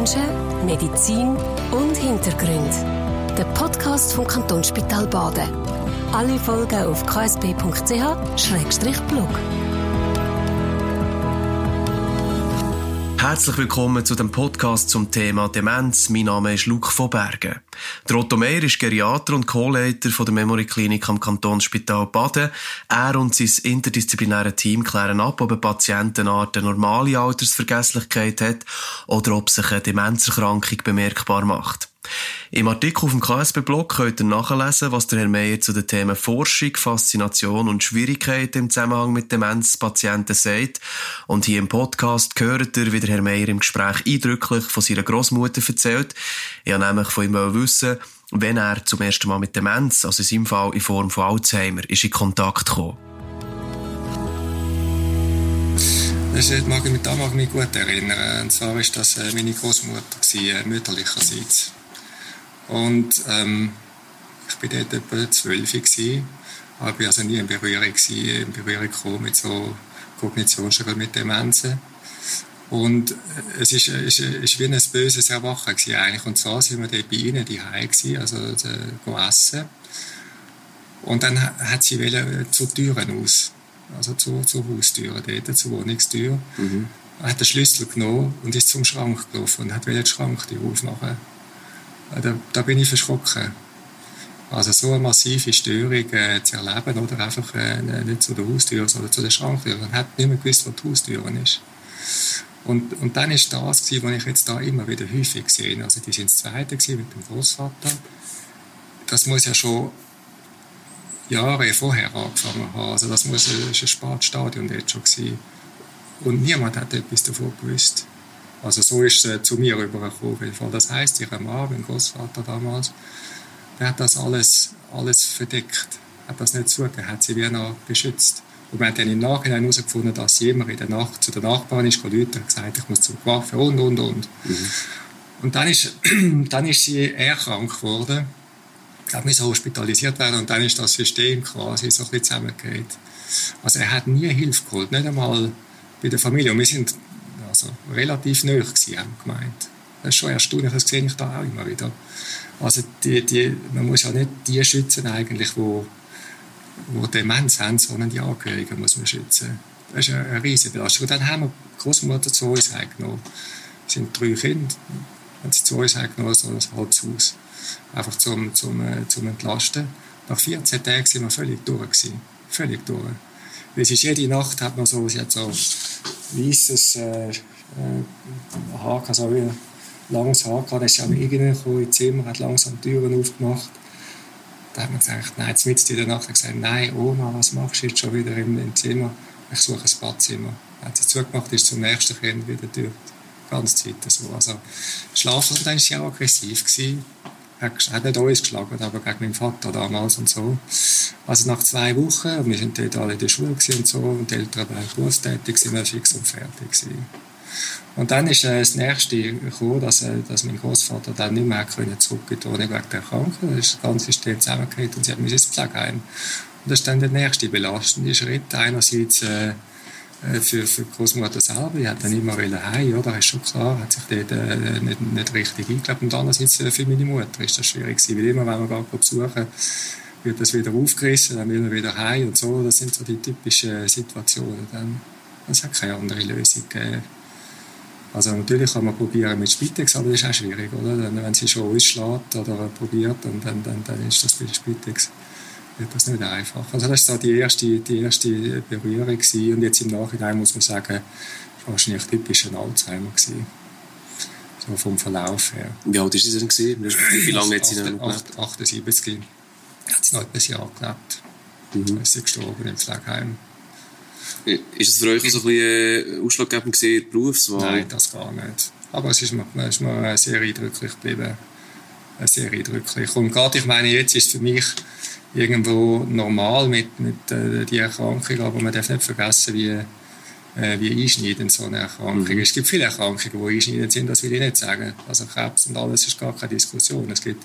Menschen, Medizin und Hintergrund. Der Podcast vom Kantonsspital Baden. Alle Folgen auf ksb.ch-blog. Herzlich willkommen zu dem Podcast zum Thema Demenz. Mein Name ist Luc von Bergen. Der Otto Meyer ist Geriater und Co-Leiter der Memory Klinik am Kantonsspital Baden. Er und sein interdisziplinäre Team klären ab, ob ein Patient eine Art normale Altersvergesslichkeit hat oder ob sich eine Demenzerkrankung bemerkbar macht. Im Artikel auf dem KSB-Blog könnt ihr nachlesen, was der Herr Meyer zu den Themen Forschung, Faszination und Schwierigkeiten im Zusammenhang mit Demenzpatienten sagt. Und hier im Podcast hört ihr, wie der Herr Meyer im Gespräch eindrücklich von seiner Großmutter erzählt. Ich wollte nämlich von ihm wissen, wenn er zum ersten Mal mit Demenz, also in seinem Fall in Form von Alzheimer, ist in Kontakt gekommen. Ich mag ich mich gut erinnern. Und zwar war das äh, meine Großmutter, äh, mütterlicherseits. Und ähm, ich war dort etwa zwölf, aber ich also nie in Berührung, gewesen, in Berührung mit so Kognitionsstörungen, mit Demenzen. Und äh, es ist, ist, ist wie ein böses Erwachen gewesen, eigentlich. Und zwar sind wir dort bei ihnen die gewesen, also äh, essen. Und dann hat sie wollen, äh, zur Türen aus, also zur, zur Haustür, dort, zur Wohnungstür. Mhm. Er hat den Schlüssel genommen und ist zum Schrank gelaufen und hat den Schrank aufmachen da, da bin ich verschrocken. Also so eine massive Störung äh, zu erleben oder einfach äh, nicht zu der Haustür, sondern zu der Schranktür. Man hat nicht mehr gewusst, wo die Haustür ist. Und, und dann ist das, was ich jetzt da immer wieder häufig sehe. Also die sind das Zweite mit dem Großvater. Das muss ja schon Jahre vorher angefangen haben. Also das muss ein, ein Spätstadium dort schon sein. Und niemand hat etwas davon gewusst. Also so ist es äh, zu mir rübergekommen. Das heißt, ihr Mann, mein Großvater damals, der hat das alles, alles verdeckt, hat das nicht zugegeben, hat sie wie noch beschützt. Und wir haben dann im Nachhinein herausgefunden, dass sie immer in der Nacht zu der Nachbarin ist gerufen und gesagt, ich muss zum Waffe und, und, und. Mhm. Und dann ist, dann ist sie erkrank geworden, hat müssen hospitalisiert werden und dann ist das System quasi so ein bisschen. Also er hat nie Hilfe geholt, nicht einmal bei der Familie. Und wir sind also relativ nahe gewesen, haben gemeint. Das ist schon erstaunlich, das sehe ich da auch immer wieder. Also die, die, man muss ja nicht die schützen eigentlich, wo, wo Demenz haben, sondern die Angehörigen muss man schützen. Das ist eine, riesige Belastung. Und dann haben wir die Großmutter zu uns genommen. Es sind drei Kinder, haben sie zu uns genommen, so ein halbes Haus. Einfach zum, zum, äh, zum Entlasten. Nach 14 Tagen sind wir völlig durch gewesen. Völlig durch. Es ist jede Nacht hat man so, sie hat so weißes äh, äh, Haar, also wie langes Haar gehabt. Er ist auch reingekommen ins Zimmer, hat langsam die Türen aufgemacht. Da hat man gesagt, nein, jetzt mitten in der Nacht gesagt, nein, Oma, was machst du jetzt schon wieder im, im Zimmer? Ich suche ein Badzimmer. Er hat sie zugemacht, ist zum nächsten Kind wieder durch. Die ganze Zeit so. Also, schlafen, dann war sie auch aggressiv. Gewesen er hat nicht uns geschlagen, aber gegen meinen Vater damals und so. Also nach zwei Wochen, wir sind dort alle in der Schule und so, und die Eltern waren berufstätig, sind wir fix und fertig gewesen. Und dann ist äh, das nächste gekommen, dass, äh, dass mein Großvater dann nicht mehr können zurück in wegen der Erkrankung. Das ganze System zusammengekehrt und sie hat ins Pflegeheim. Und das ist dann der nächste belastende Schritt. Einerseits äh, für, für die Großmutter selber. Die hat dann immer heim, oder? Das ist schon klar, hat sich dort äh, nicht, nicht richtig eingelebt. Und andererseits äh, für meine Mutter ist das schwierig gewesen, weil immer, wenn wir gar besuchen, wird das wieder aufgerissen, dann will man wieder heim und so. Das sind so die typischen Situationen. Dann, es hat keine andere Lösung gegeben. Also natürlich kann man probieren mit Spitex, aber das ist auch schwierig, oder? Wenn sie schon ausschlägt oder probiert, dann, dann, dann, dann ist das bei Spitex das nicht einfach. Also das war so die erste, die erste Berührung gewesen. und jetzt im Nachhinein muss man sagen, das war wahrscheinlich typisch ein Alzheimer gewesen. So vom Verlauf her. Wie alt ist sie denn gewesen? Wie lange hat sie denn noch gelebt? 78. Hat sie noch etwas Jahr gelebt. Mhm. Ist sie gestorben im Pflegeheim. Ist es für euch so ein bisschen äh, ausschlaggebend gewesen, Berufswahl? Nein, das gar nicht. Aber es ist mir, ist mir sehr eindrücklich geblieben. Sehr eindrücklich. Und gerade, ich meine, jetzt ist für mich irgendwo normal mit, mit äh, die Erkrankung, aber man darf nicht vergessen, wie, äh, wie einschneidend so eine Erkrankung mhm. ist. Es gibt viele Erkrankungen, die einschneidend sind, das will ich nicht sagen. Also Krebs und alles ist gar keine Diskussion. Es gibt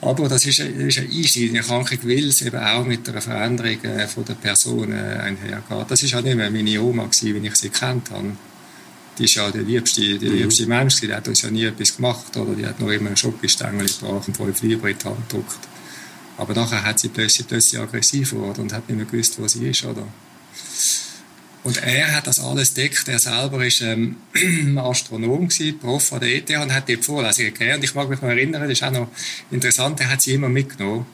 aber das ist, eine, ist eine einschneidende Erkrankung, weil es eben auch mit einer Veränderung äh, von der Person äh, einhergeht. Das war auch nicht mehr meine Oma, gewesen, wie ich sie kennt habe. die ist ja der liebste, der mhm. liebste Mensch, die hat uns ja nie etwas gemacht, oder? Die hat nur immer einen Schokostängel gebracht und fünf Lieber in die Hand gedrückt. Aber nachher hat sie plötzlich, plötzlich aggressiv geworden und hat nicht mehr gewusst, wo sie ist, oder? Und er hat das alles deckt. Er selber war ähm, Astronom gewesen, Prof an der ETH und hat die Vorlesungen gegeben. Und ich mag mich noch erinnern, das ist auch noch interessant, er hat sie immer mitgenommen.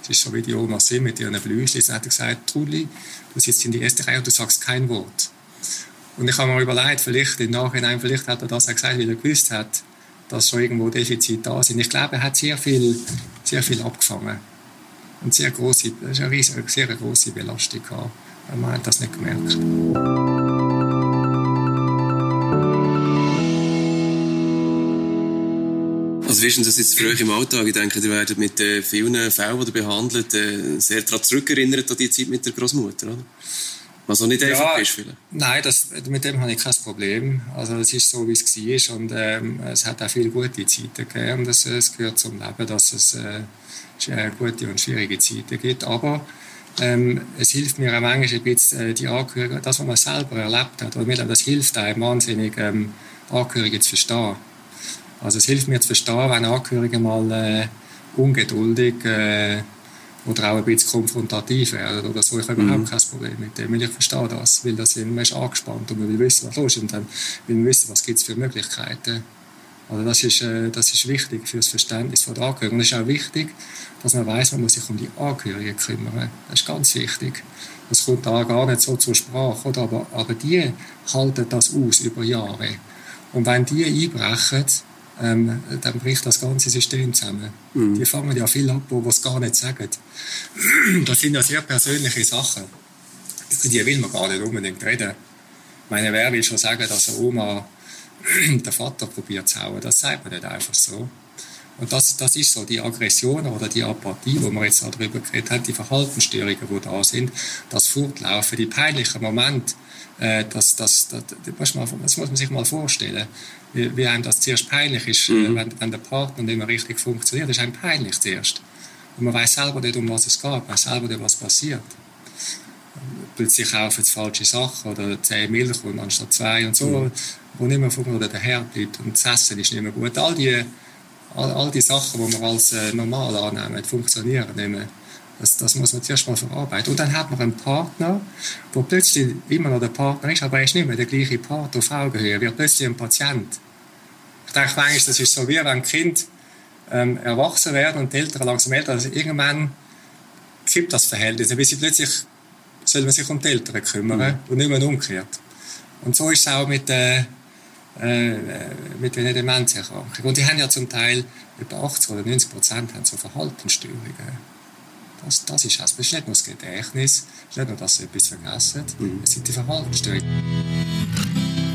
Das ist so wie die Oma Sim mit ihren Blüschen. Sie hat gesagt, Trudi, du sitzt in die erste Reihe und du sagst kein Wort. Und ich habe mir überlegt, vielleicht im Nachhinein, vielleicht hat er das auch gesagt, weil er gewusst hat, dass schon irgendwo Defizite da sind. Ich glaube, er hat sehr viel, sehr viel abgefangen. Und sehr große, das ist eine, riesige, sehr große Belastung gehabt. Man hat das nicht gemerkt. Also wie ist denn das jetzt für euch im Alltag? Ich denke, ihr werdet mit äh, vielen Fällen, die ihr behandelt, äh, sehr daran zurückerinnert an die Zeit mit der Großmutter, oder? Was auch nicht einfach ja, ist vielleicht. Nein, das, mit dem habe ich kein Problem. Also es ist so, wie es war und ähm, es hat auch viele gute Zeiten gegeben und es, es gehört zum Leben, dass es äh, gute und schwierige Zeiten gibt. Aber ähm, es hilft mir auch manchmal ein bisschen, äh, die Angehörigen, das, was man selber erlebt hat, oder das hilft einem wahnsinnig, ähm, Angehörige zu verstehen. Also es hilft mir zu verstehen, wenn Angehörige mal äh, ungeduldig äh, oder auch ein bisschen konfrontativ werden oder so. Ich habe mhm. überhaupt kein Problem mit dem, weil ich verstehe das, weil das man ist angespannt und man will wissen, was los ist und dann will man wissen, was gibt es für Möglichkeiten. Also das ist, äh, das ist wichtig für das Verständnis von der Angehörigen. Und es ist auch wichtig, dass man weiß, man muss sich um die Angehörigen kümmern. Das ist ganz wichtig. Das kommt da gar nicht so zur Sprache, oder? Aber, aber die halten das aus über Jahre. Und wenn die einbrechen, ähm, dann bricht das ganze System zusammen. Mhm. Die fangen ja viel ab, wo es gar nicht sagen. Das sind ja sehr persönliche Sachen. Die will man gar nicht unbedingt reden. Meine, wer will schon sagen, dass eine Oma den Vater probiert zu hauen? Das sagt man nicht einfach so. Und das, das ist so die Aggression oder die Apathie, wo wir jetzt darüber geredet haben, die Verhaltensstörungen, die da sind, das Fortlaufen, die peinlichen Momente, äh, das, das, das, das, muss man, man sich mal vorstellen, wie, wie einem das zuerst peinlich ist, äh, mhm. wenn, wenn der Partner nicht mehr richtig funktioniert, das ist einem peinlich zuerst. Und man weiß selber nicht, um was es geht, man weiß selber nicht, was passiert. Plötzlich kaufen sie falsche Sachen oder zehn Milch anstatt zwei und so, mhm. wo nicht mehr funktioniert oder der Herd bleibt und das Essen ist nicht mehr gut. All die all, all die Sachen, die wir als äh, normal annehmen, funktionieren nicht mehr. Das, das muss man zuerst mal verarbeiten. Und dann hat man einen Partner, der plötzlich immer noch der Partner ist, aber er ist nicht mehr der gleiche Partner auf Augenhöhe, wird plötzlich ein Patient. Ich denke manchmal, das ist so wie wenn ein Kind ähm, erwachsen werden und die Eltern langsam älter, also irgendwann kippt das Verhältnis, bis sie plötzlich soll man sich um die Eltern kümmern mhm. und nicht mehr umgekehrt. Und so ist es auch mit, äh, äh, mit den Demenzerkrankungen. Und die haben ja zum Teil über 80 oder 90 Prozent haben so Verhaltensstörungen. Das, das ist es. Es ist nicht nur das Gedächtnis, es ist nicht nur, dass sie etwas vergessen, mhm. es sind die Verhaltensstörungen.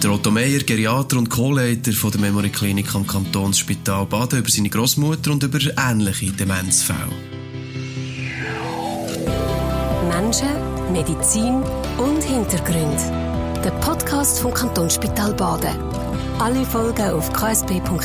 Der Otto Meier, Geriater und Co-Leiter der Memory Klinik am Kantonsspital Baden über seine Großmutter und über ähnliche Demenzfälle. Menschen, Medizin und Hintergründe. Der Podcast vom Kantonsspital Baden. Alle Folgen auf ksp.ch-blog.